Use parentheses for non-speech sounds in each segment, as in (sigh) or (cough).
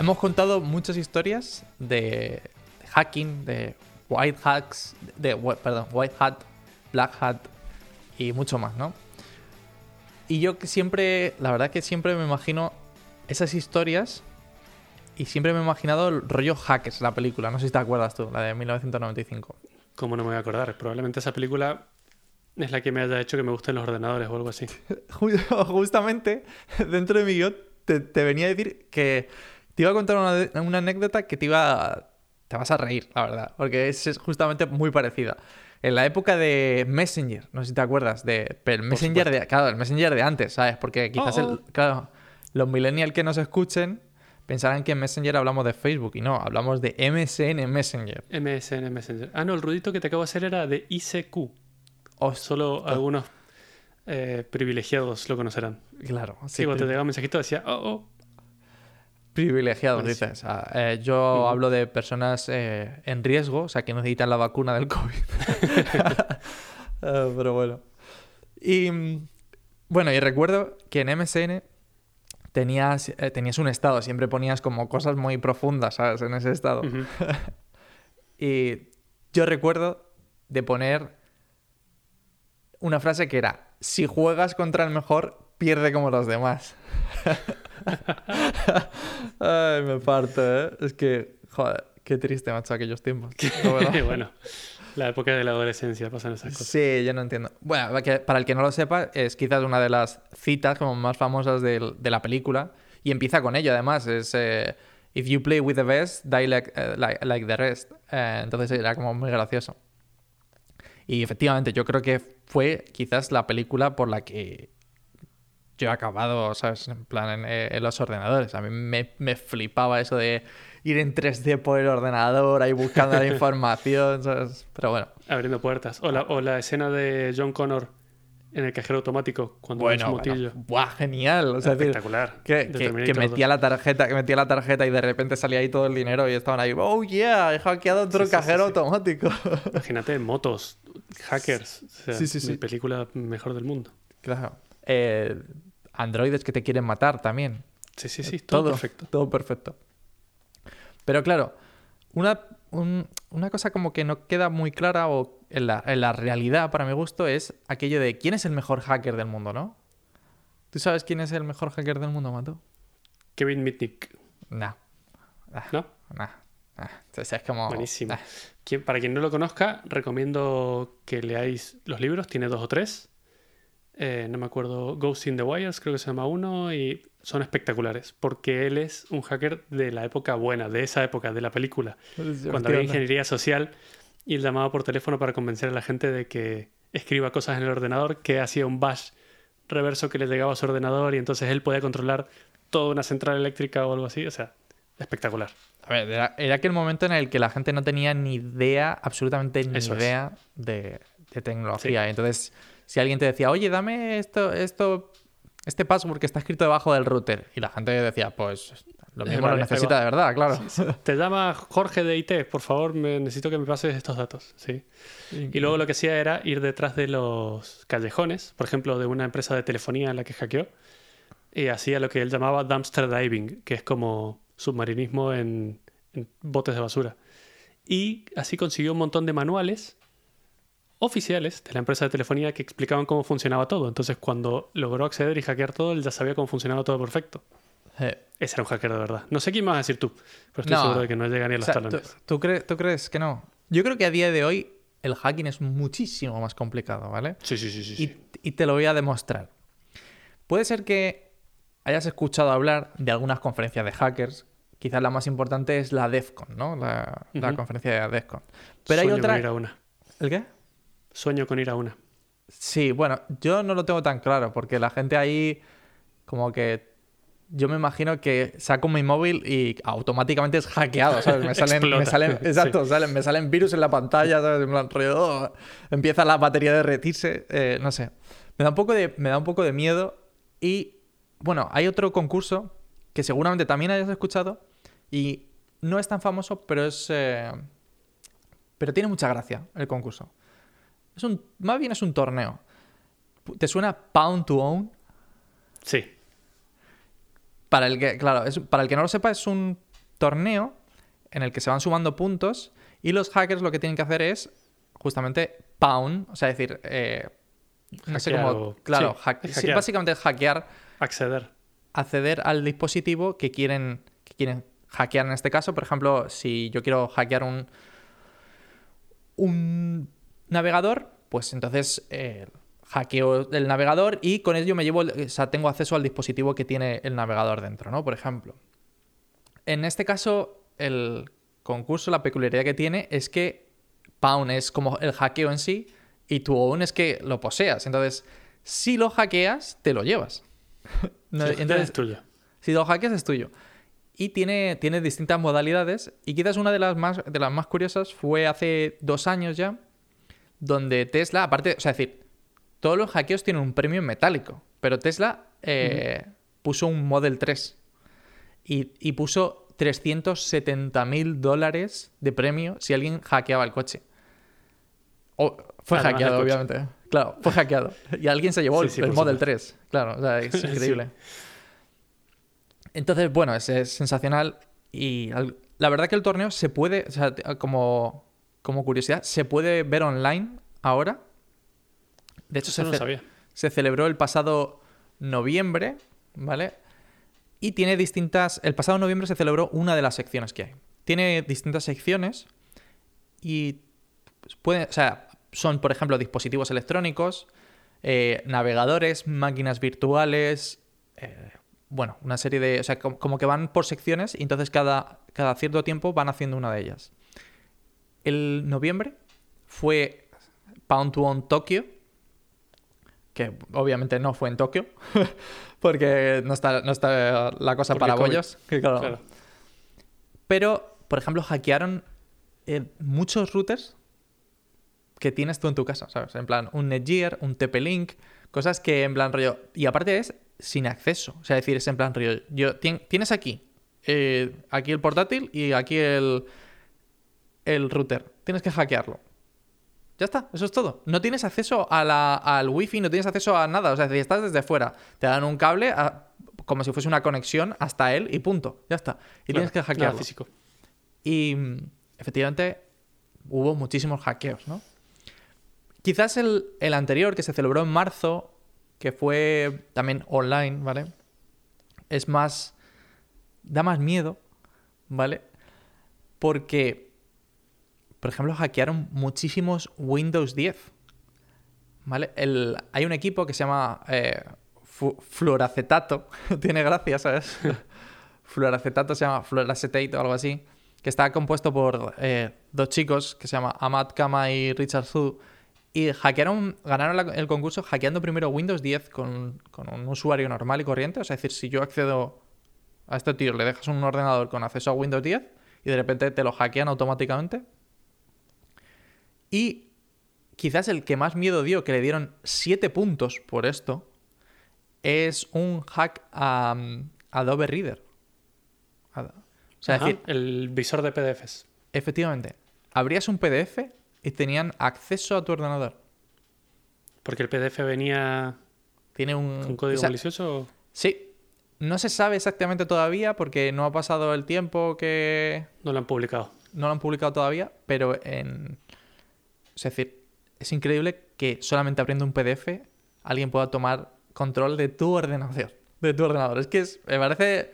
hemos contado muchas historias de hacking, de white hacks, de, perdón, white hat, black hat y mucho más, ¿no? Y yo que siempre, la verdad que siempre me imagino esas historias y siempre me he imaginado el rollo Hackers, la película. No sé si te acuerdas tú, la de 1995. ¿Cómo no me voy a acordar? Probablemente esa película es la que me haya hecho que me gusten los ordenadores o algo así. (laughs) (laughs) Justamente, (laughs) dentro de mi guion, te, venía a decir que te iba a contar una, anécdota que te iba te vas a reír, la verdad, porque es, justamente muy parecida. En la época de Messenger, no sé si te acuerdas, de, pero el Messenger de, claro, el Messenger de antes, ¿sabes? Porque quizás oh, oh. claro, los millennials que nos escuchen pensarán que en Messenger hablamos de Facebook y no, hablamos de MSN Messenger. MSN Messenger. Ah, no, el ruidito que te acabo de hacer era de ICQ. O solo algunos eh, privilegiados lo conocerán. Claro. Sí, cuando te llegaba un mensajito decía, oh, oh. Privilegiados, dices. Ah, eh, yo hablo de personas eh, en riesgo, o sea, que necesitan la vacuna del COVID. (laughs) Ah, pero bueno. Y bueno, y recuerdo que en MSN tenías, eh, tenías un estado, siempre ponías como cosas muy profundas, ¿sabes? En ese estado. (laughs) y yo recuerdo de poner una frase que era, si juegas contra el mejor, pierde como los demás. Ay, me parto, ¿eh? Es que, joder, qué triste, macho, aquellos tiempos. (laughs) bueno. La época de la adolescencia pasan esas cosas. Sí, yo no entiendo. Bueno, para el que no lo sepa, es quizás una de las citas como más famosas de, la película. Y empieza con ello, además. Es eh, If you play with the best, die like, eh, like, the rest. Eh, entonces era como muy gracioso. Y efectivamente, yo creo que fue quizás la película por la que yo he acabado, ¿sabes? En plan, en, los ordenadores. A mí me, me flipaba eso de ir en 3D por el ordenador, ahí buscando la (laughs) información, ¿sabes? Pero bueno. Abriendo puertas. O la, o la escena de John Connor en el cajero automático cuando bueno, motillo. Buah, genial. Espectacular. que, que, metía la tarjeta, que metía la tarjeta y de repente salía ahí todo el dinero y estaban ahí, oh yeah, he hackeado otro cajero automático. (laughs) Imagínate, motos, hackers. sí, sí, sí. Mi película mejor del mundo. Claro. Eh, androides que te quieren matar también. Sí, sí, sí, todo perfecto. Todo perfecto. Pero claro, una, una cosa como que no queda muy clara o en la, en la, realidad, para mi gusto, es aquello de quién es el mejor hacker del mundo, ¿no? ¿Tú sabes quién es el mejor hacker del mundo, Mato? Kevin Mitnick. No. ¿No? No. es como... Buenísimo. para quien no lo conozca, recomiendo que leáis los libros, tiene dos o tres. Eh, no me acuerdo, Ghost in the Wires, creo que se llama uno, y son espectaculares, porque él es un hacker de la época buena, de esa época, de la película, cuando había ingeniería social y él llamaba por teléfono para convencer a la gente de que escriba cosas en el ordenador, que hacía un bash reverso que le llegaba a su ordenador y entonces él podía controlar toda una central eléctrica o algo así, o sea, espectacular. A ver, era, aquel momento en el que la gente no tenía ni idea, absolutamente ni idea de, tecnología. Entonces, si alguien te decía, oye, dame esto, esto este password que está escrito debajo del router. Y la gente decía, pues lo mismo lo necesita de verdad, claro. (laughs) Te llama Jorge de IT, por favor, me, necesito que me pases estos datos. Sí. Y luego lo que hacía era ir detrás de los callejones, por ejemplo, de una empresa de telefonía en la que hackeó, y hacía lo que él llamaba dumpster diving, que es como submarinismo en botes de basura. Y así consiguió un montón de manuales oficiales de la empresa de telefonía que explicaban cómo funcionaba todo. Entonces, cuando logró acceder y hackear todo, él ya sabía cómo funcionaba todo perfecto. Ese era un hacker de verdad. No sé quién más a decir tú, pero estoy seguro de que no llega ni a los talones. ¿tú, ¿tú, crees que no? Yo creo que a día de hoy el hacking es muchísimo más complicado, ¿vale? Sí, sí, sí. sí, y, y te lo voy a demostrar. Puede ser que hayas escuchado hablar de algunas conferencias de hackers. Quizás la más importante es la DEFCON, ¿no? La, conferencia de DEFCON. Pero hay otra. una. ¿El qué? Sueño con ir a una. Sí, bueno, yo no lo tengo tan claro, porque la gente ahí, como que. Yo me imagino que saco mi móvil y automáticamente es hackeado, ¿sabes? Me (laughs) salen, me salen exacto, salen, me salen virus en la pantalla, ¿sabes? En plan, oh, empieza la batería a derretirse, eh, no sé. Me da, un poco de, me da un poco de miedo. Y bueno, hay otro concurso que seguramente también hayas escuchado y no es tan famoso, pero es. Eh, pero tiene mucha gracia el concurso. Es un, más bien es un torneo. ¿Te suena Pound to Own? Sí. Para el que, claro, para el que no lo sepa, es un torneo en el que se van sumando puntos y los hackers lo que tienen que hacer es justamente pound, o sea, decir, eh, no sé cómo, claro, sí, hack- es sí, hackear. básicamente es hackear, Acceder. acceder al dispositivo que quieren, que quieren hackear en este caso. Por ejemplo, si yo quiero hackear un, un navegador, pues entonces eh, hackeo el navegador y con ello me llevo, el- o sea, tengo acceso al dispositivo que tiene el navegador dentro, ¿no? Por ejemplo. En este caso, el concurso, la peculiaridad que tiene es que Pound es como el hackeo en sí y tu own es que lo poseas. Entonces, si lo hackeas, te lo llevas. (laughs) No, entonces, es tuyo. si lo hackeas es tuyo. Y tiene, tiene distintas modalidades. Y quizás una de las, más, de las más curiosas fue hace dos años ya, donde Tesla, aparte, o sea, es decir, todos los hackeos tienen un premio en metálico, pero Tesla eh, puso un Model 3 y, y puso 370 mil dólares de premio si alguien hackeaba el coche. O- fue Además hackeado, obviamente. Claro, fue hackeado. Y alguien se llevó Sí, el, sí, el por Model supuesto. 3. Claro, o sea, es (laughs) Sí. increíble. Entonces, bueno, es, es sensacional. Y al- la verdad que el torneo se puede, o sea, como, como curiosidad, se puede ver online ahora. De hecho, se, no lo ce- sabía. se celebró el pasado noviembre, ¿vale? Y tiene distintas. El pasado noviembre se celebró una de las secciones que hay. Tiene distintas secciones y puede, o sea, son, por ejemplo, dispositivos electrónicos, eh, navegadores, máquinas virtuales, eh, bueno, una serie de, o sea, como, como que van por secciones y entonces cada, cada cierto tiempo van haciendo una de ellas. El noviembre fue Pound to Own Tokio, que obviamente no fue en Tokio, (laughs) porque no está, no está la cosa Porque para COVID. bollos. que claro. Claro. Pero, por ejemplo, hackearon eh, muchos routers que tienes tú en tu casa, ¿sabes? En plan, un Netgear, un TP-Link, cosas que en plan rollo... Y aparte es sin acceso, o sea, decir, es en plan rollo... Yo, tien- tienes aquí, eh, aquí el portátil y aquí el, el router. Tienes que hackearlo. Ya está, eso es todo. No tienes acceso a la- al wifi, no tienes acceso a nada. O sea, si estás desde fuera, te dan un cable a- como si fuese una conexión hasta él y punto. Ya está. Y tienes que Claro, hackearlo. físico. Y mm, efectivamente hubo muchísimos hackeos, ¿no? Quizás el, el anterior, que se celebró en marzo, que fue también online, ¿vale? Es más... da más miedo, ¿vale? Porque, por ejemplo, hackearon muchísimos Windows 10, ¿vale? El, hay un equipo que se llama eh, fluoracetato, (laughs) tiene gracia, ¿sabes? (laughs) fluoracetato se llama fluoracetate o algo así, que está compuesto por eh, dos chicos que se llama Ahmad Kama y Richard Zhu. Y hackearon, ganaron la- el concurso hackeando primero Windows 10 con, con un usuario normal y corriente. O sea, es decir, si yo accedo a este tío, le dejas un ordenador con acceso a Windows 10 y de repente te lo hackean automáticamente. Y quizás el que más miedo dio, que le dieron 7 puntos por esto, es un hack a um, Adobe Reader. O sea, Ajá, decir, el visor de PDFs. efectivamente, abrías un PDF y tenían acceso a tu ordenador. Porque el PDF venía Tiene un... con código o sea, malicioso. Sí, no se sabe exactamente todavía porque no ha pasado el tiempo que No lo han publicado. no lo han publicado todavía, pero en... Es decir, es increíble que solamente abriendo un PDF alguien pueda tomar control de tu ordenador. (laughs) De tu ordenador. Es que es- me parece...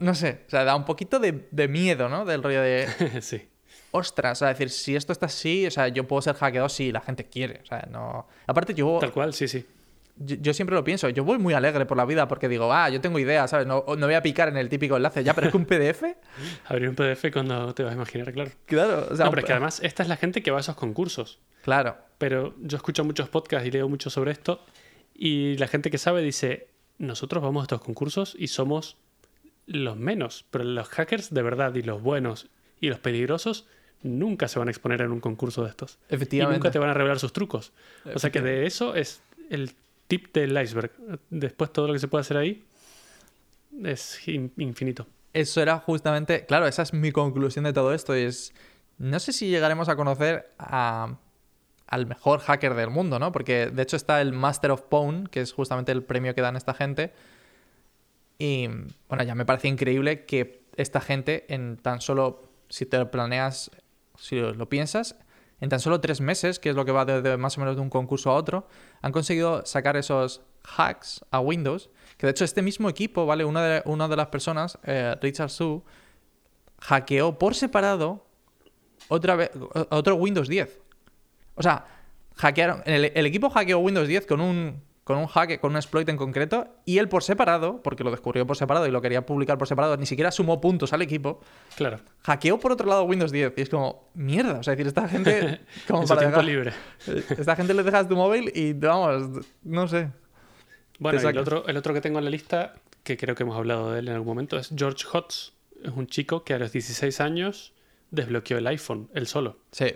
No sé, o sea, da un poquito de, de miedo, ¿no? Del rollo de... (laughs) sí. Ostras, o sea, decir, si esto está así, o sea, yo puedo ser hackeado si la gente quiere. O sea, no... Aparte yo... Tal cual, sí, sí. Yo, yo siempre lo pienso, yo voy muy alegre por la vida porque digo, ah, yo tengo ideas, ¿sabes? No, no voy a picar en el típico enlace, ya, pero es que un PDF, (laughs) Abrir un PDF cuando te vas a imaginar, claro. claro, o sea, no, un pero es que además esta es la gente que va a esos concursos. claro, Pero yo escucho muchos podcasts y leo mucho sobre esto y la gente que sabe dice, nosotros vamos a estos concursos y somos los menos, pero los hackers de verdad y los buenos y los peligrosos nunca se van a exponer en un concurso de estos. Y efectivamente. nunca te van a revelar sus trucos. O sea que de eso es el tip del iceberg. Después todo lo que se puede hacer ahí es in- infinito. Eso era justamente, claro, esa es mi conclusión de todo esto, es, no sé si llegaremos a conocer al mejor hacker del mundo, ¿no? Porque de hecho está el Master of Pawn, que es justamente el premio que dan esta gente. Y bueno, ya me parece increíble que esta gente en tan solo, si te lo planeas, si lo piensas, en tan solo tres meses, que es lo que va de, más o menos de un concurso a otro, han conseguido sacar esos hacks a Windows. Que de hecho este mismo equipo, ¿vale? Una de, una de las personas, eh, Richard Su, hackeó por separado otra vez, otro Windows 10. O sea, hackearon. el equipo hackeó Windows 10 con un con un hack, con un exploit en concreto, y él por separado, porque lo descubrió por separado y lo quería publicar por separado, ni siquiera sumó puntos al equipo. Claro. Hackeó por otro lado Windows 10. Y es como, mierda. O sea, decir, esta gente. (laughs) Como para tiempo libre. (laughs) Esta gente le dejas tu móvil y vamos, no sé. Bueno, el otro, el otro que tengo en la lista, que creo que hemos hablado de él en algún momento, es George Hotz. Es un chico que a los 16 años desbloqueó el iPhone, él solo. Sí.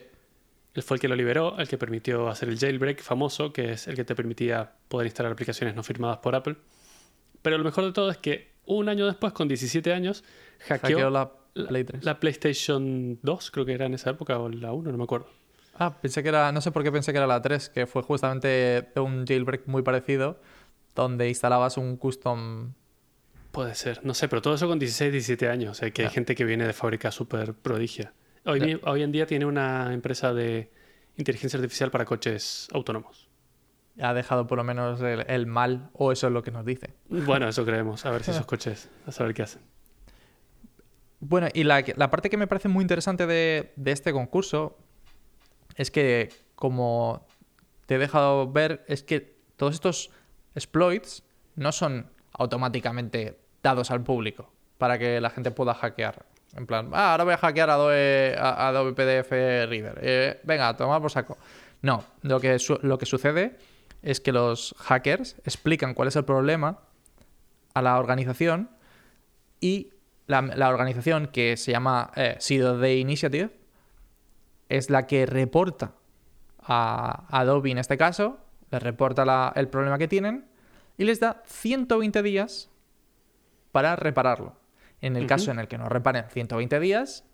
Él fue el que lo liberó, el que permitió hacer el jailbreak famoso, que es el que te permitía poder instalar aplicaciones no firmadas por Apple. Pero lo mejor de todo es que un año después, con 17 años, hackeó, la, la, PlayStation 2, creo que era en esa época, o la 1, no me acuerdo. Ah, pensé que era, no sé por qué pensé que era la 3, que fue justamente un jailbreak muy parecido, donde instalabas un custom Puede ser, no sé, pero todo eso con 16, 17 años. O sea, que hay gente que viene de fábrica súper prodigia. Hoy, hoy en día tiene una empresa de inteligencia artificial para coches autónomos. Ha dejado por lo menos el, mal, o eso es lo que nos dice. Bueno, eso (laughs) creemos. A ver si esos coches, a saber qué hacen. Bueno, y la, parte que me parece muy interesante de, de, este concurso es que, como te he dejado ver, es que todos estos exploits no son automáticamente dados al público para que la gente pueda hackear. En plan, ah, ahora voy a hackear Adobe, Adobe PDF Reader. Eh, venga, toma por saco. No, lo que, lo que sucede es que los hackers explican cuál es el problema a la organización y la, organización que se llama eh, Zero Day Initiative es la que reporta a Adobe en este caso, les reporta el problema que tienen y les da 120 días para repararlo. En el caso en el que no reparen 120 días,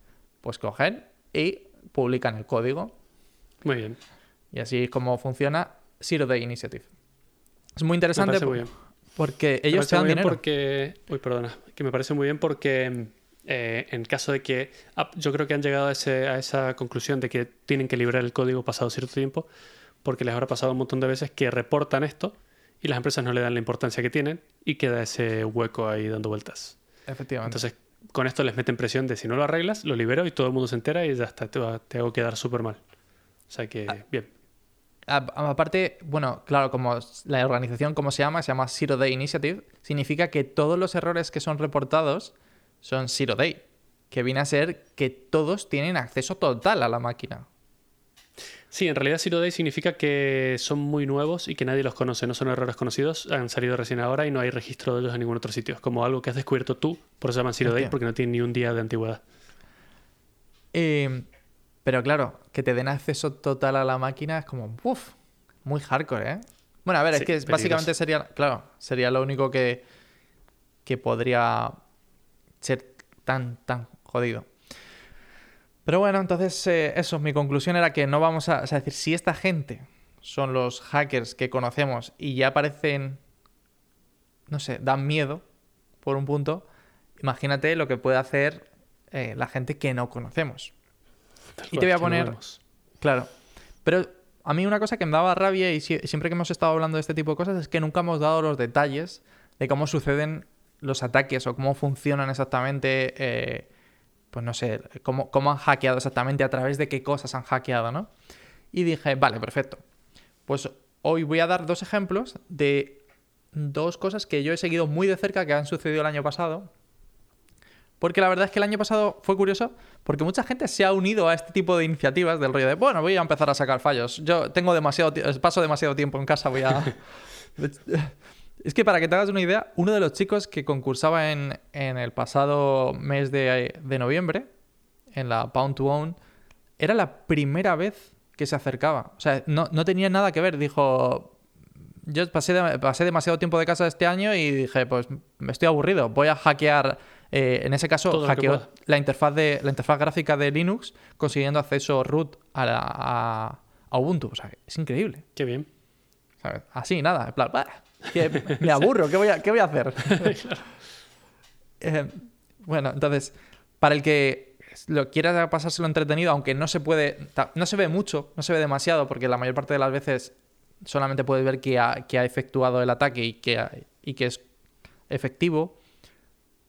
pues cogen y publican el código. Muy bien. Y así es como funciona Zero Day Initiative. Es muy interesante porque ellos te dan dinero. Porque... Uy, perdona. Que me parece muy bien porque eh, en caso de que... yo creo que han llegado a, a esa conclusión de que tienen que liberar el código pasado cierto tiempo porque les habrá pasado un montón de veces que reportan esto y las empresas no le dan la importancia que tienen y queda ese hueco ahí dando vueltas. Efectivamente. Entonces, con esto les meten presión de si no lo arreglas, lo libero y todo el mundo se entera y ya está, te, va, te hago quedar súper mal. O sea que, ah. bien. aparte, bueno, claro, como la organización, como se llama, se llama Zero Day Initiative, significa que todos los errores que son reportados son Zero Day, que viene a ser que todos tienen acceso total a la máquina. Sí, en realidad Zero Day significa que son muy nuevos y que nadie los conoce, no son errores conocidos, han salido recién ahora y no hay registro de ellos en ningún otro sitio. Es como algo que has descubierto tú, por eso se llaman Zero Day, porque no tienen ni un día de antigüedad. Eh, pero claro, que te den acceso total a la máquina es como, uff, muy hardcore, ¿eh? Bueno, a ver, es que básicamente sería, claro, sería lo único que, que podría ser tan, tan jodido. Pero bueno, entonces eh, eso, mi conclusión era que no vamos a, decir, si esta gente son los hackers que conocemos y ya parecen, no sé, dan miedo por un punto, imagínate lo que puede hacer eh, la gente que no conocemos. y te voy a poner... claro, pero a mí una cosa que me daba rabia y siempre que hemos estado hablando de este tipo de cosas es que nunca hemos dado los detalles de cómo suceden los ataques o cómo funcionan exactamente eh, pues no sé, cómo, han hackeado exactamente, a través de qué cosas han hackeado, ¿no? Y dije, vale, perfecto. Pues hoy voy a dar dos ejemplos de dos cosas que yo he seguido muy de cerca que han sucedido el año pasado. Porque la verdad es que el año pasado fue curioso porque mucha gente se ha unido a este tipo de iniciativas del rollo de, bueno, voy a empezar a sacar fallos. Yo tengo demasiado, paso demasiado tiempo en casa, voy a... (laughs) Es que para que te hagas una idea, uno de los chicos que concursaba en, el pasado mes de, noviembre, en la Pound to Own, era la primera vez que se acercaba. O sea, no, tenía nada que ver. Dijo, yo pasé, pasé demasiado tiempo de casa este año y dije, pues me estoy aburrido, voy a hackear. Eh, en ese caso, hackeó la interfaz, de, la interfaz gráfica de Linux consiguiendo acceso root a, Ubuntu. O sea, es increíble. Qué bien. Así, nada. (laughs) me aburro, ¿qué voy a, qué voy a hacer? (laughs) (laughs) Eh, Bueno, entonces, para el que lo quiera pasárselo entretenido, aunque no se puede, no se ve mucho, no se ve demasiado, porque la mayor parte de las veces solamente puedes ver que ha, que ha efectuado el ataque y que, y que es efectivo.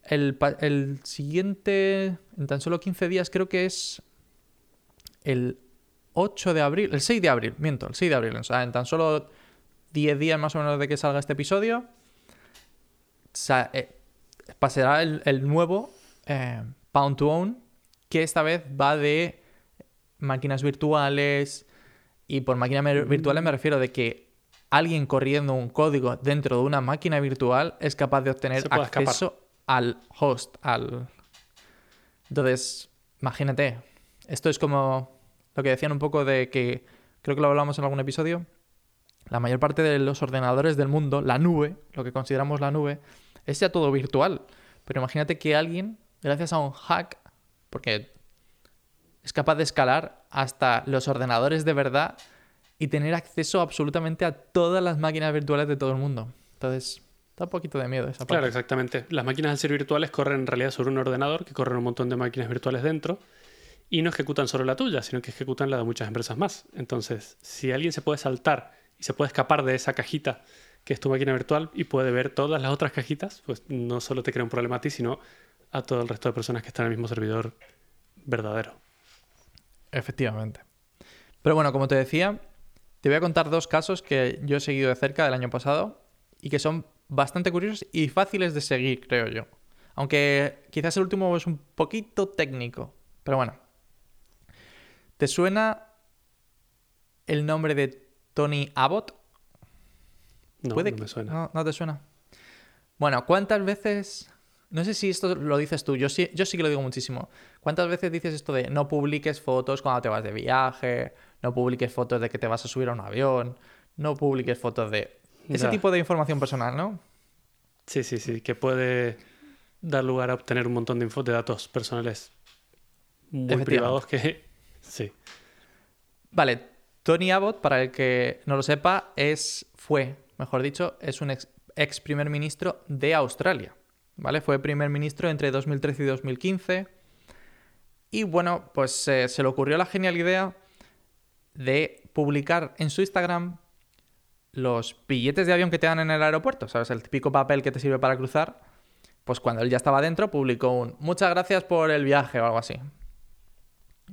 El, el, siguiente, en tan solo 15 días, creo que es el 8 de abril, el 6 de abril, miento, el 6 de abril, o sea, en tan solo 10 días más o menos de que salga este episodio, eh, pasará el, nuevo eh, Pound to Own, que esta vez va de máquinas virtuales, y por máquinas virtuales me refiero de que alguien corriendo un código dentro de una máquina virtual es capaz de obtener acceso al host, al... Entonces, imagínate, esto es como lo que decían un poco de que, creo que lo hablamos en algún episodio, la mayor parte de los ordenadores del mundo, la nube, lo que consideramos la nube, es ya todo virtual. Pero imagínate que alguien, gracias a un hack, porque es capaz de escalar hasta los ordenadores de verdad y tener acceso absolutamente a todas las máquinas virtuales de todo el mundo. Entonces, da un poquito de miedo esa parte. Claro, exactamente. Las máquinas al ser virtuales corren en realidad sobre un ordenador que corren un montón de máquinas virtuales dentro y no ejecutan solo la tuya, sino que ejecutan la de muchas empresas más. Entonces, si alguien se puede saltar se puede escapar de esa cajita que es tu máquina virtual y puede ver todas las otras cajitas, pues no solo te crea un problema a ti, sino a todo el resto de personas que están en el mismo servidor verdadero. Efectivamente. Pero bueno, como te decía, te voy a contar dos casos que yo he seguido de cerca del año pasado y que son bastante curiosos y fáciles de seguir, creo yo. Aunque quizás el último es un poquito técnico. Pero bueno. ¿Te suena el nombre de Tony Abbott? No, ¿Puede no me suena. No, te suena. Bueno, ¿cuántas veces... No sé si esto lo dices tú, yo sí, yo sí que lo digo muchísimo. ¿Cuántas veces dices esto de no publiques fotos cuando te vas de viaje, no publiques fotos de que te vas a subir a un avión, no publiques fotos de... Ese tipo de información personal, ¿no? Sí, sí, sí, que puede dar lugar a obtener un montón de, info, de datos personales muy privados que... (laughs) Sí. Vale, Tony Abbott, para el que no lo sepa, es, fue, mejor dicho, es un ex, primer ministro de Australia. ¿Vale? Fue primer ministro entre 2013 y 2015. Y bueno, pues eh, se le ocurrió la genial idea de publicar en su Instagram los billetes de avión que te dan en el aeropuerto, ¿sabes? El típico papel que te sirve para cruzar. Pues cuando él ya estaba dentro, publicó un muchas gracias por el viaje o algo así.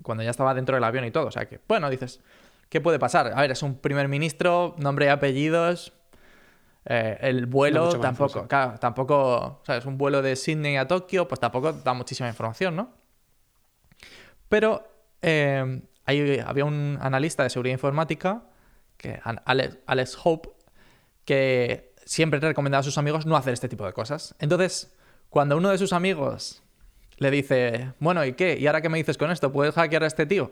Cuando ya estaba dentro del avión y todo. O sea que, bueno, dices, ¿qué puede pasar? A ver, es un primer ministro, nombre y apellidos. Eh, el vuelo tampoco, claro, tampoco, ¿sabes? Un vuelo de Sydney a Tokio, pues tampoco da muchísima información, ¿no? Pero eh, había un analista de seguridad informática, que, Alex, Hope, que siempre recomendaba a sus amigos no hacer este tipo de cosas. Entonces, cuando uno de sus amigos le dice, bueno, ¿y qué? ¿Y ahora qué me dices con esto? ¿Puedes hackear a este tío?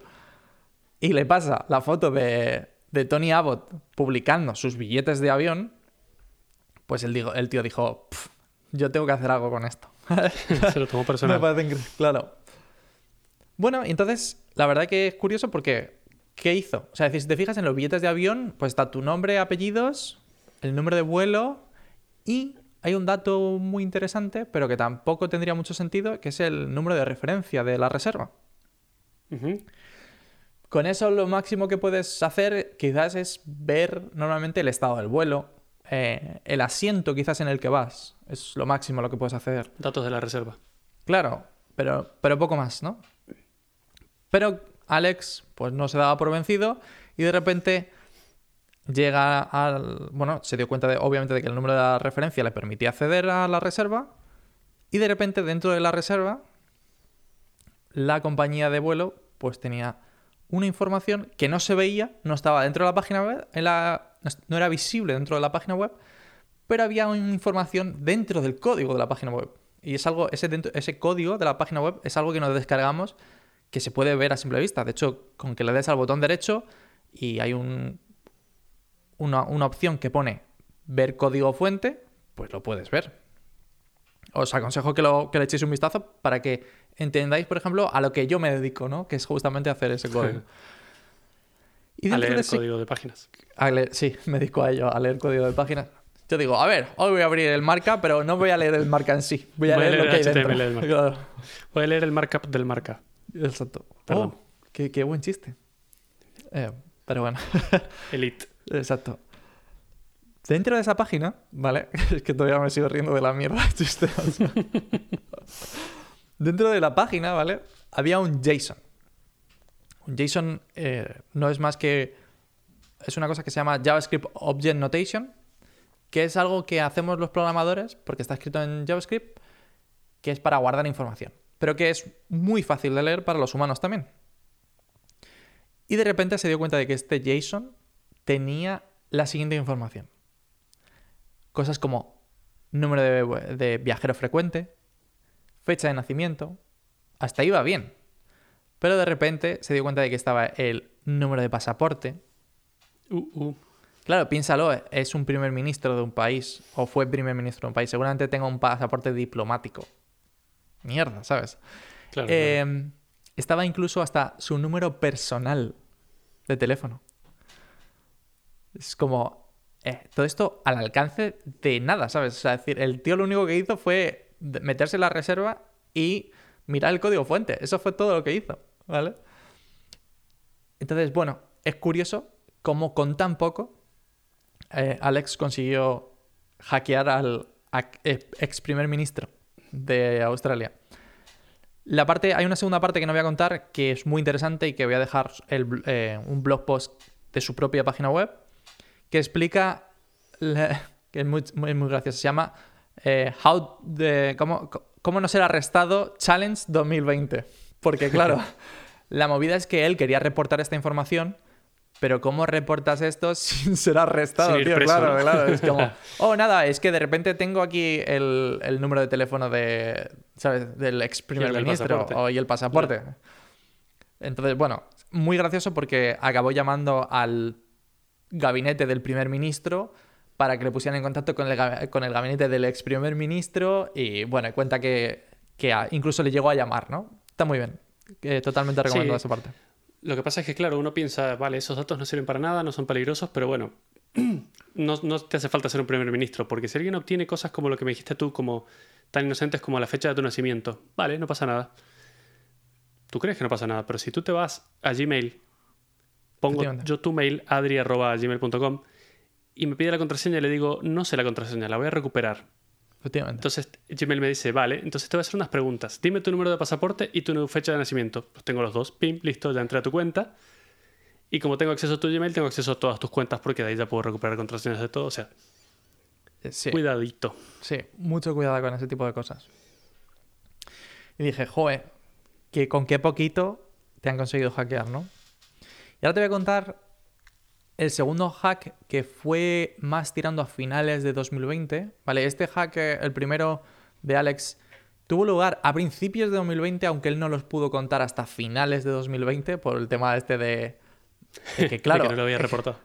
Y le pasa la foto de, Tony Abbott publicando sus billetes de avión, pues el, el tío dijo, yo tengo que hacer algo con esto. (laughs) Se lo tomó personal. me parece Claro. Bueno, entonces, la verdad que es curioso porque, ¿qué hizo? O sea, si te fijas en los billetes de avión, pues está tu nombre, apellidos, el número de vuelo y hay un dato muy interesante, pero que tampoco tendría mucho sentido, que es el número de referencia de la reserva. Con eso lo máximo que puedes hacer quizás es ver normalmente el estado del vuelo, eh, el asiento quizás en el que vas. Es lo máximo lo que puedes hacer. Datos de la reserva. Claro, pero, pero poco más, ¿no? Pero Alex pues no se daba por vencido y de repente llega al... Bueno, se dio cuenta de, obviamente de que el número de la referencia le permitía acceder a la reserva y de repente dentro de la reserva la compañía de vuelo pues tenía una información que no se veía, no estaba dentro de la página web, en la, no era visible dentro de la página web, pero había una información dentro del código de la página web. Y es algo, ese, ese código de la página web es algo que nos descargamos que se puede ver a simple vista. De hecho, con que le des al botón derecho y hay un, una, opción que pone ver código fuente, pues lo puedes ver. Os aconsejo que, lo, que le echéis un vistazo para que entendáis, por ejemplo, a lo que yo me dedico, ¿no? Que es justamente hacer ese código. Y a leer código de páginas. sí, me dedico a ello, a leer código de páginas. Yo digo, a ver, hoy voy a abrir el marca, pero no voy a leer el marca en sí. Voy a, leer, lo que hay dentro. Voy a leer el markup del marca. Exacto. Perdón. Oh, qué, qué, buen chiste. Eh, pero bueno. (laughs) Elite. Exacto. Dentro de esa página, ¿vale? (laughs) Es que todavía me sigo riendo de la mierda de chistes. (laughs) Dentro de la página, ¿vale? Había un JSON. Un JSON eh, no es más que... Es una cosa que se llama JavaScript Object Notation, que es algo que hacemos los programadores, porque está escrito en JavaScript, que es para guardar información, pero que es muy fácil de leer para los humanos también. Y de repente se dio cuenta de que este JSON tenía la siguiente información. Cosas como número de, de viajero frecuente, fecha de nacimiento, hasta iba bien. Pero de repente se dio cuenta de que estaba el número de pasaporte, uh, uh. Claro, piénsalo, es un primer ministro de un país, o fue primer ministro de un país, seguramente tenga un pasaporte diplomático. Mierda, ¿sabes? Em, estaba incluso hasta su número personal de teléfono. Es como, eh, todo esto al alcance de nada, ¿sabes? O sea, decir, el tío lo único que hizo fue meterse en la reserva y mirar el código fuente. Eso fue todo lo que hizo, ¿vale? Entonces, bueno, es curioso cómo con tan poco eh, Alex consiguió hackear al ex primer ministro de Australia. La parte, hay una segunda parte que no voy a contar que es muy interesante y que voy a dejar eh, un blog post de su propia página web que explica, (laughs) que es muy, muy, gracioso, se llama eh, How cómo, cómo no ser arrestado Challenge 2020. Porque claro, (laughs) la movida es que él quería reportar esta información pero ¿cómo reportas esto (laughs) sin ser arrestado, tío? claro, claro. Es como, (laughs) oh, nada, es que de repente tengo aquí el, número de teléfono de, ¿sabes? del ex primer ministro o, y el pasaporte. Entonces, bueno, muy gracioso porque acabó llamando al gabinete del primer ministro para que le pusieran en contacto con el, con el gabinete del ex primer ministro y, bueno, cuenta que, que incluso le llegó a llamar, ¿no? Está muy bien. totalmente recomiendo esa parte. Lo que pasa es que, claro, uno piensa, vale, esos datos no sirven para nada, no son peligrosos, pero bueno, (clears throat) no, te hace falta ser un primer ministro, porque si alguien obtiene cosas como lo que me dijiste tú, como tan inocentes como la fecha de tu nacimiento, vale, no pasa nada. Tú crees que no pasa nada, pero si tú te vas a Gmail, pongo yo tu mail, adri.gmail.com, y me pide la contraseña y le digo, no sé la contraseña, la voy a recuperar. Entonces Gmail me dice, vale, entonces te voy a hacer unas preguntas. Dime tu número de pasaporte y tu fecha de nacimiento. Pues tengo los dos, pim, listo, ya entré a tu cuenta. Y como tengo acceso a tu Gmail, tengo acceso a todas tus cuentas porque de ahí ya puedo recuperar contraseñas de todo. O sea, eh, cuidadito. Sí, mucho cuidado con ese tipo de cosas. Y dije, joe, que con qué poquito te han conseguido hackear, ¿no? Y ahora te voy a contar el segundo hack que fue más tirando a finales de 2020, ¿vale? Este hack, eh, el primero de Alex, tuvo lugar a principios de 2020, aunque él no los pudo contar hasta finales de 2020 por el tema este de, que, (laughs) claro, no lo había reportado.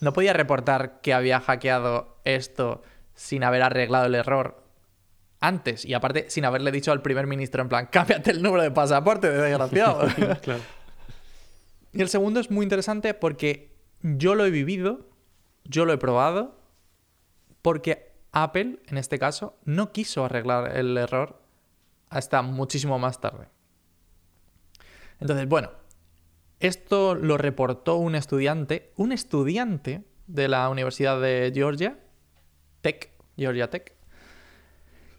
No podía reportar que había hackeado esto sin haber arreglado el error antes y aparte sin haberle dicho al primer ministro en plan, cámbiate el número de pasaporte, desgraciado. (laughs) claro. Y el segundo es muy interesante porque yo lo he vivido, yo lo he probado, porque Apple, en este caso, no quiso arreglar el error hasta muchísimo más tarde. Entonces, bueno, esto lo reportó un estudiante, un estudiante de la Universidad de Georgia, Tech, Georgia Tech,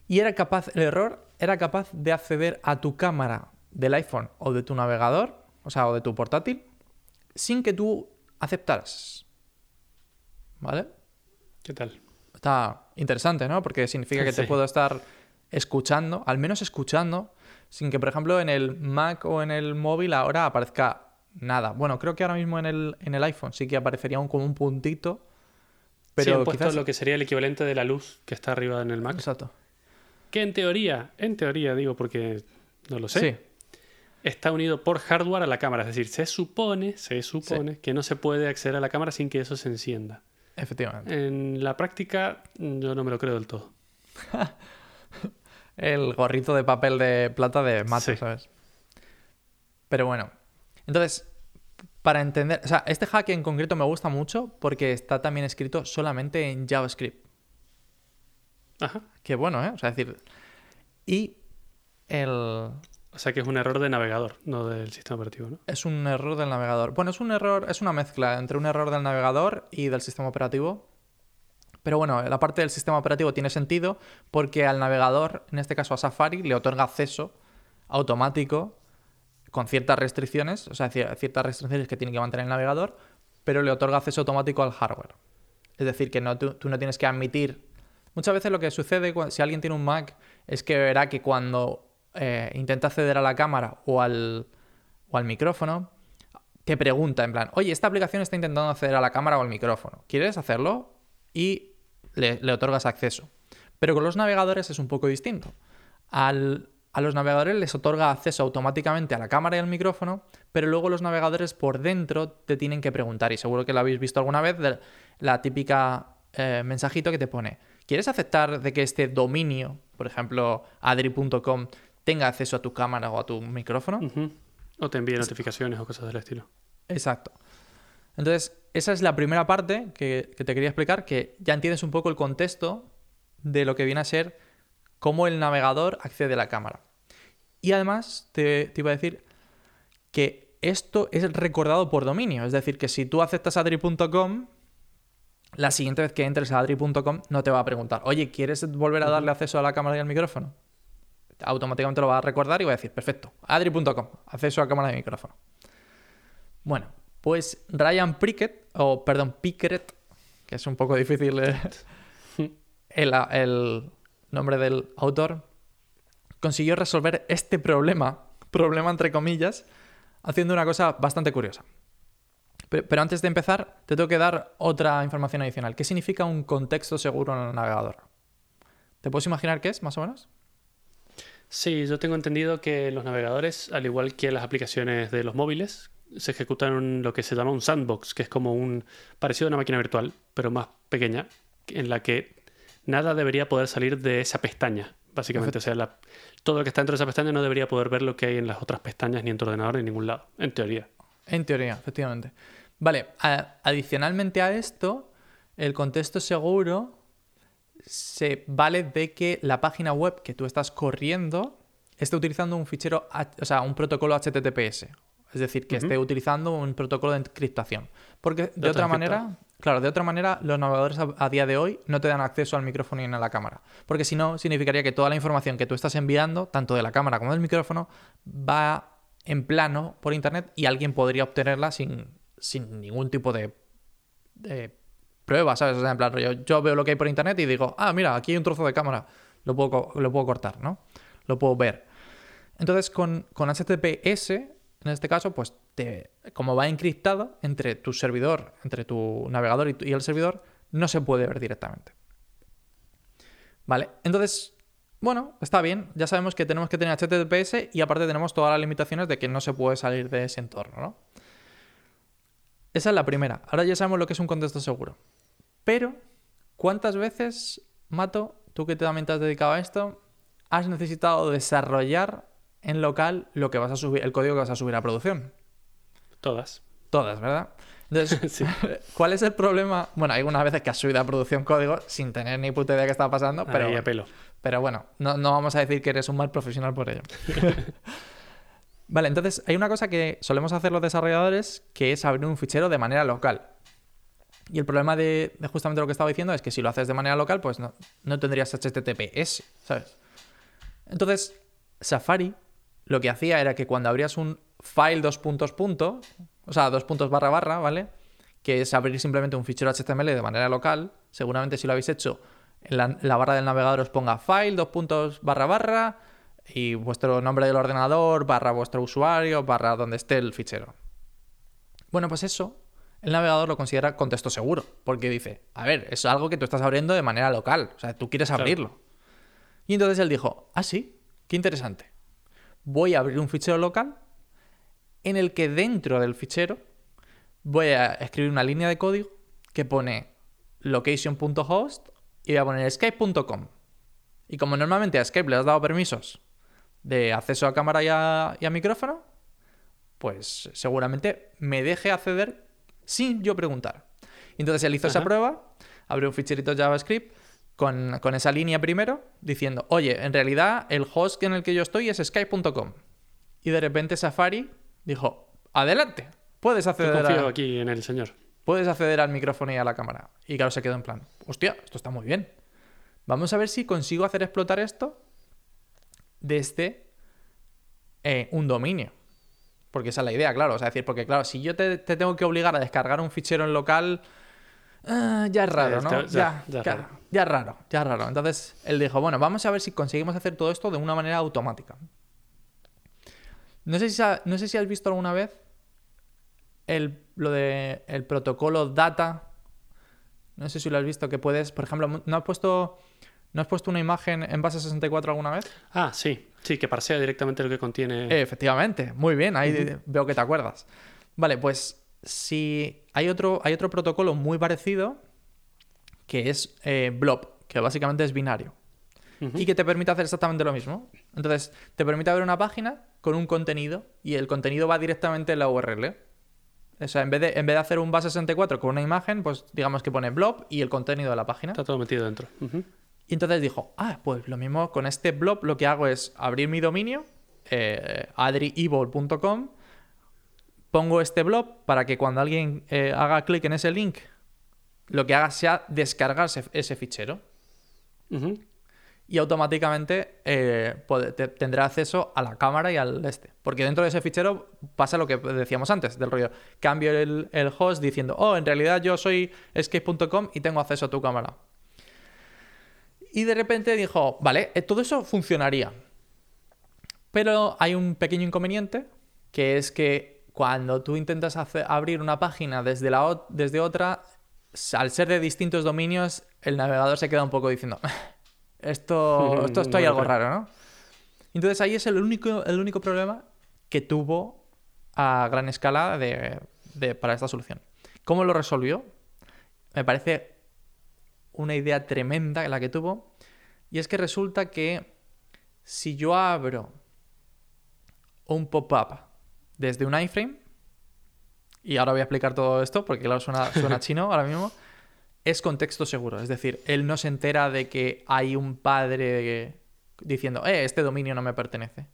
y era capaz, el error era capaz de acceder a tu cámara del iPhone o de tu navegador, o sea, o de tu portátil, sin que tú aceptaras. ¿Vale? ¿Qué tal? Está interesante, ¿no? Porque significa que te puedo estar escuchando, al menos escuchando, sin que, por ejemplo, en el Mac o en el móvil ahora aparezca nada. Bueno, creo que ahora mismo en el, en el iPhone sí que aparecería un, como un puntito. Pero sí, han puesto lo que sería el equivalente de la luz que está arriba en el Mac. Exacto. Que en teoría, en teoría digo porque no lo sé. Sí está unido por hardware a la cámara. Es decir, se supone, se supone que no se puede acceder a la cámara sin que eso se encienda. Efectivamente. En la práctica, yo no me lo creo del todo. (laughs) El gorrito de papel de plata de mate, ¿sabes? Pero bueno. Entonces, para entender. O sea, este hack en concreto me gusta mucho porque está también escrito solamente en JavaScript. Ajá. Qué bueno, ¿eh? O sea, es decir... Y el... O sea que es un error de navegador, no del sistema operativo, ¿no? Es un error del navegador. Bueno, es un error, es una mezcla entre un error del navegador y del sistema operativo. Pero bueno, la parte del sistema operativo tiene sentido porque al navegador, en este caso a Safari, le otorga acceso automático con ciertas restricciones, o sea, ciertas restricciones que tiene que mantener el navegador, pero le otorga acceso automático al hardware. Es decir, que no, tú, no tienes que admitir. Muchas veces lo que sucede si alguien tiene un Mac es que verá que cuando eh, intenta acceder a la cámara o al, o al micrófono, te pregunta en plan, oye, esta aplicación está intentando acceder a la cámara o al micrófono. ¿Quieres hacerlo? Y le, otorgas acceso. Pero con los navegadores es un poco distinto. Al, a los navegadores les otorga acceso automáticamente a la cámara y al micrófono, pero luego los navegadores por dentro te tienen que preguntar, y seguro que lo habéis visto alguna vez, la típica eh, mensajito que te pone, ¿quieres aceptar de que este dominio, por ejemplo, adri.com, tenga acceso a tu cámara o a tu micrófono? O te envíe notificaciones o cosas del estilo. Exacto. Entonces, esa es la primera parte que, que te quería explicar, que ya entiendes un poco el contexto de lo que viene a ser cómo el navegador accede a la cámara. Y además te, iba a decir que esto es recordado por dominio. Es decir, que si tú aceptas adri.com, la siguiente vez que entres a adri.com no te va a preguntar, oye, ¿quieres volver a darle acceso a la cámara y al micrófono? Automáticamente lo va a recordar y va a decir, perfecto, adri.com, acceso a cámara y micrófono. Bueno, pues Ryan Prickett, o perdón, Pickett, que es un poco difícil (laughs) el, el nombre del autor, consiguió resolver este problema, problema entre comillas, haciendo una cosa bastante curiosa. Pero, antes de empezar, te tengo que dar otra información adicional. ¿Qué significa un contexto seguro en el navegador? ¿Te puedes imaginar qué es, más o menos? Sí, yo tengo entendido que los navegadores, al igual que las aplicaciones de los móviles, se ejecutan en lo que se llama un sandbox, que es como un parecido a una máquina virtual, pero más pequeña, en la que nada debería poder salir de esa pestaña básicamente. O sea, todo lo que está dentro de esa pestaña no debería poder ver lo que hay en las otras pestañas, ni en tu ordenador, ni en ningún lado, en teoría. En teoría, efectivamente. Vale, adicionalmente a esto, el contexto seguro se vale de que la página web que tú estás corriendo esté utilizando un fichero, o sea, un protocolo HTTPS. Es decir, que esté utilizando un protocolo de encriptación. Porque de, otra manera, Claro, de otra manera, los navegadores a, día de hoy no te dan acceso al micrófono ni a la cámara. Porque si no, significaría que toda la información que tú estás enviando, tanto de la cámara como del micrófono, va en plano por internet y alguien podría obtenerla sin, ningún tipo de, prueba, ¿sabes? O sea, en plan, yo, veo lo que hay por internet y digo, ah, mira, aquí hay un trozo de cámara, lo puedo, lo puedo cortar, ¿no? Lo puedo ver. Entonces, con, con HTTPS, en este caso, pues como va encriptado entre tu servidor, entre tu navegador y, el servidor, no se puede ver directamente. ¿Vale? Entonces, bueno, está bien. Ya sabemos que tenemos que tener HTTPS y aparte tenemos todas las limitaciones de que no se puede salir de ese entorno, ¿no? Esa es la primera. Ahora ya sabemos lo que es un contexto seguro. Pero, ¿cuántas veces, Mato, tú que también te has dedicado a esto, has necesitado desarrollar en local lo que vas a subir, el código que vas a subir a producción? Todas. Todas, ¿verdad? Entonces, (laughs) (laughs) ¿cuál es el problema? Bueno, hay algunas veces que has subido a producción código sin tener ni puta idea de qué está pasando, pero, pero bueno, no, vamos a decir que eres un mal profesional por ello. (laughs) vale, entonces hay una cosa que solemos hacer los desarrolladores que es abrir un fichero de manera local. Y el problema de, justamente lo que estaba diciendo es que si lo haces de manera local, pues no, no tendrías HTTPS, ¿sabes? Entonces, Safari lo que hacía era que cuando abrías un file dos puntos punto, o sea, dos puntos barra barra, ¿vale? Que es abrir simplemente un fichero HTML de manera local. Seguramente si lo habéis hecho, en la, barra del navegador os ponga file dos puntos barra barra y vuestro nombre del ordenador, barra vuestro usuario, barra donde esté el fichero. Bueno, pues eso el navegador lo considera contexto seguro, porque dice, a ver, es algo que tú estás abriendo de manera local, o sea, tú quieres abrirlo. Y entonces él dijo, ah, sí, qué interesante. Voy a abrir un fichero local en el que dentro del fichero voy a escribir una línea de código que pone location.host y voy a poner escape.com. Y como normalmente a Escape le has dado permisos de acceso a cámara y a, micrófono, pues seguramente me deje acceder sin yo preguntar. entonces él hizo esa prueba, abrió un ficherito JavaScript con, con esa línea primero, diciendo, oye, en realidad el host en el que yo estoy es skype.com. Y de repente Safari dijo, adelante, puedes Yo acceder confío a, aquí en el señor. puedes acceder al micrófono y a la cámara. Y claro, se quedó en plan, hostia, esto está muy bien. Vamos a ver si consigo hacer explotar esto desde eh, un dominio. Porque esa es la idea, claro. O sea, decir, porque claro, si yo te, te tengo que obligar a descargar un fichero en local, ah, ya es raro, Eh, ¿no? ya- Ya, raro. ya es raro, ya es raro. Entonces él dijo, bueno, vamos a ver si conseguimos hacer todo esto de una manera automática. No sé si, no sé si has visto alguna vez el, lo de el protocolo data. No sé si lo has visto, que puedes, por ejemplo, ¿no has puesto, ¿no has puesto una imagen en base 64 alguna vez? Ah, sí. Sí, que parsea directamente lo que contiene. Eh, efectivamente, muy bien, ahí veo que te acuerdas. Vale, pues si hay otro, hay otro protocolo muy parecido que es eh, Blob, que básicamente es binario y que te permite hacer exactamente lo mismo. Entonces, te permite ver una página con un contenido y el contenido va directamente en la URL. O sea, en vez de, en vez de hacer un base 64 con una imagen, pues digamos que pone blob y el contenido de la página. Está todo metido dentro. Y entonces dijo, ah, pues lo mismo con este blog lo que hago es abrir mi dominio, eh, adrievil.com, pongo este blog para que cuando alguien eh, haga clic en ese link, lo que haga sea descargarse ese fichero y automáticamente eh, te- tendrá acceso a la cámara y al este. Porque dentro de ese fichero pasa lo que decíamos antes, del rollo. Cambio el, el host diciendo, oh, en realidad yo soy escape.com y tengo acceso a tu cámara. Y de repente dijo, vale, eh, todo eso funcionaría. Pero hay un pequeño inconveniente, que es que cuando tú intentas hacer- abrir una página desde, la, desde otra, al ser de distintos dominios, el navegador se queda un poco diciendo, (laughs) esto, esto estoy algo raro, ¿no? Entonces ahí es el único, el único problema que tuvo a gran escala de, de- para esta solución. ¿Cómo lo resolvió? Me parece una idea tremenda la que tuvo. Y es que resulta que si yo abro un pop-up desde un iframe, y ahora voy a explicar todo esto porque claro, suena, suena (laughs) chino ahora mismo, es contexto seguro. Es decir, él no se entera de que hay un padre diciendo, eh, este dominio no me pertenece.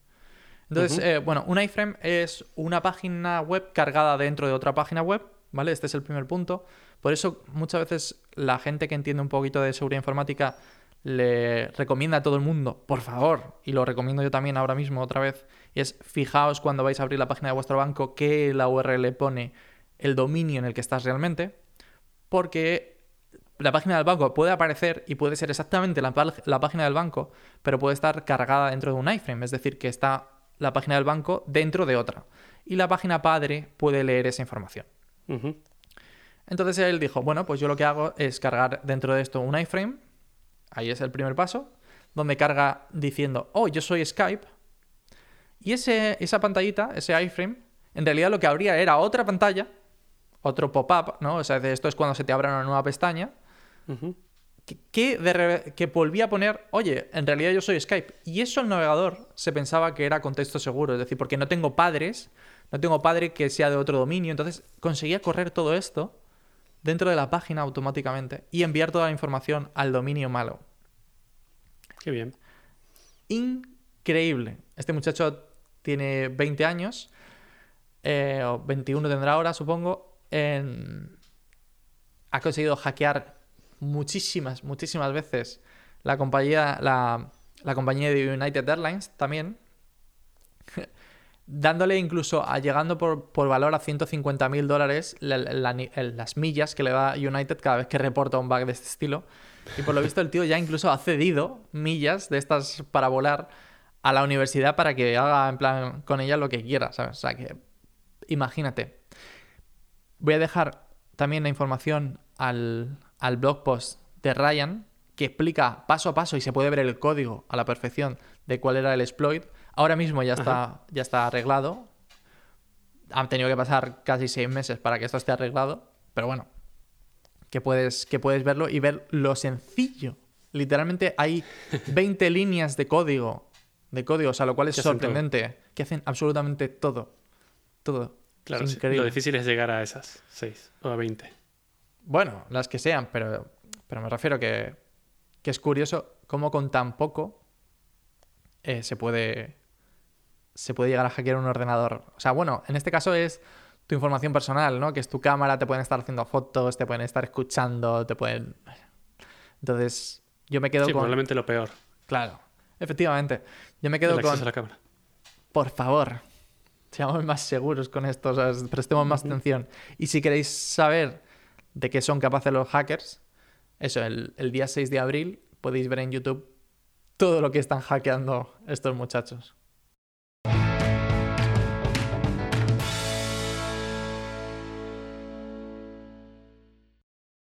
Entonces, eh, bueno, un iframe es una página web cargada dentro de otra página web, ¿vale? Este es el primer punto. Por eso muchas veces la gente que entiende un poquito de seguridad informática le recomienda a todo el mundo, por favor, y lo recomiendo yo también ahora mismo otra vez, y es fijaos cuando vais a abrir la página de vuestro banco que la URL pone el dominio en el que estás realmente, porque la página del banco puede aparecer y puede ser exactamente la, página del banco, pero puede estar cargada dentro de un iframe, es decir, que está la página del banco dentro de otra. Y la página padre puede leer esa información. Entonces él dijo, bueno, pues yo lo que hago es cargar dentro de esto un iframe, ahí es el primer paso, donde carga diciendo, oh, yo soy Skype, y ese, esa pantallita, ese iframe, en realidad lo que abría era otra pantalla, otro pop-up, ¿no? O sea, esto es cuando se te abre una nueva pestaña, que, que, de re- que volvía a poner, oye, en realidad yo soy Skype. Y eso el navegador se pensaba que era contexto seguro, es decir, porque no tengo padres, no tengo padre que sea de otro dominio, entonces conseguía correr todo esto dentro de la página automáticamente y enviar toda la información al dominio malo. Qué bien. Increíble. Este muchacho tiene 20 años, eh, o 21 tendrá ahora, supongo. en- Ha conseguido hackear muchísimas, muchísimas veces la compañía, la, la compañía de United Airlines también. Dándole incluso, a, llegando por, por valor a 150 mil dólares las millas que le da United cada vez que reporta un bug de este estilo. Y por lo visto el tío ya incluso ha cedido millas de estas para volar a la universidad para que haga en plan con ella lo que quiera, ¿sabes? O sea que imagínate. Voy a dejar también la información al, al blog post de Ryan que explica paso a paso y se puede ver el código a la perfección de cuál era el exploit. Ahora mismo ya está, ya está arreglado. Han tenido que pasar casi seis meses para que esto esté arreglado. Pero bueno, que puedes, que puedes verlo y ver lo sencillo. Literalmente hay (laughs) 20 líneas de código. De código, o sea, lo cual es sorprendente. Que hacen absolutamente todo. Todo. Claro, sí. lo difícil es llegar a esas 6 o a 20. Bueno, las que sean, pero, pero me refiero que que es curioso cómo con tan poco eh, se puede se puede llegar a hackear un ordenador. O sea, bueno, en este caso es tu información personal, ¿no? Que es tu cámara, te pueden estar haciendo fotos, te pueden estar escuchando, te pueden... Entonces, yo me quedo sí, con... probablemente lo peor. Claro, efectivamente. Yo me quedo El con... acceso a la cámara. Por favor, seamos más seguros con esto, o sea, prestemos más atención. Y si queréis saber de qué son capaces los hackers, eso, el, el día 6 de abril podéis ver en YouTube todo lo que están hackeando estos muchachos.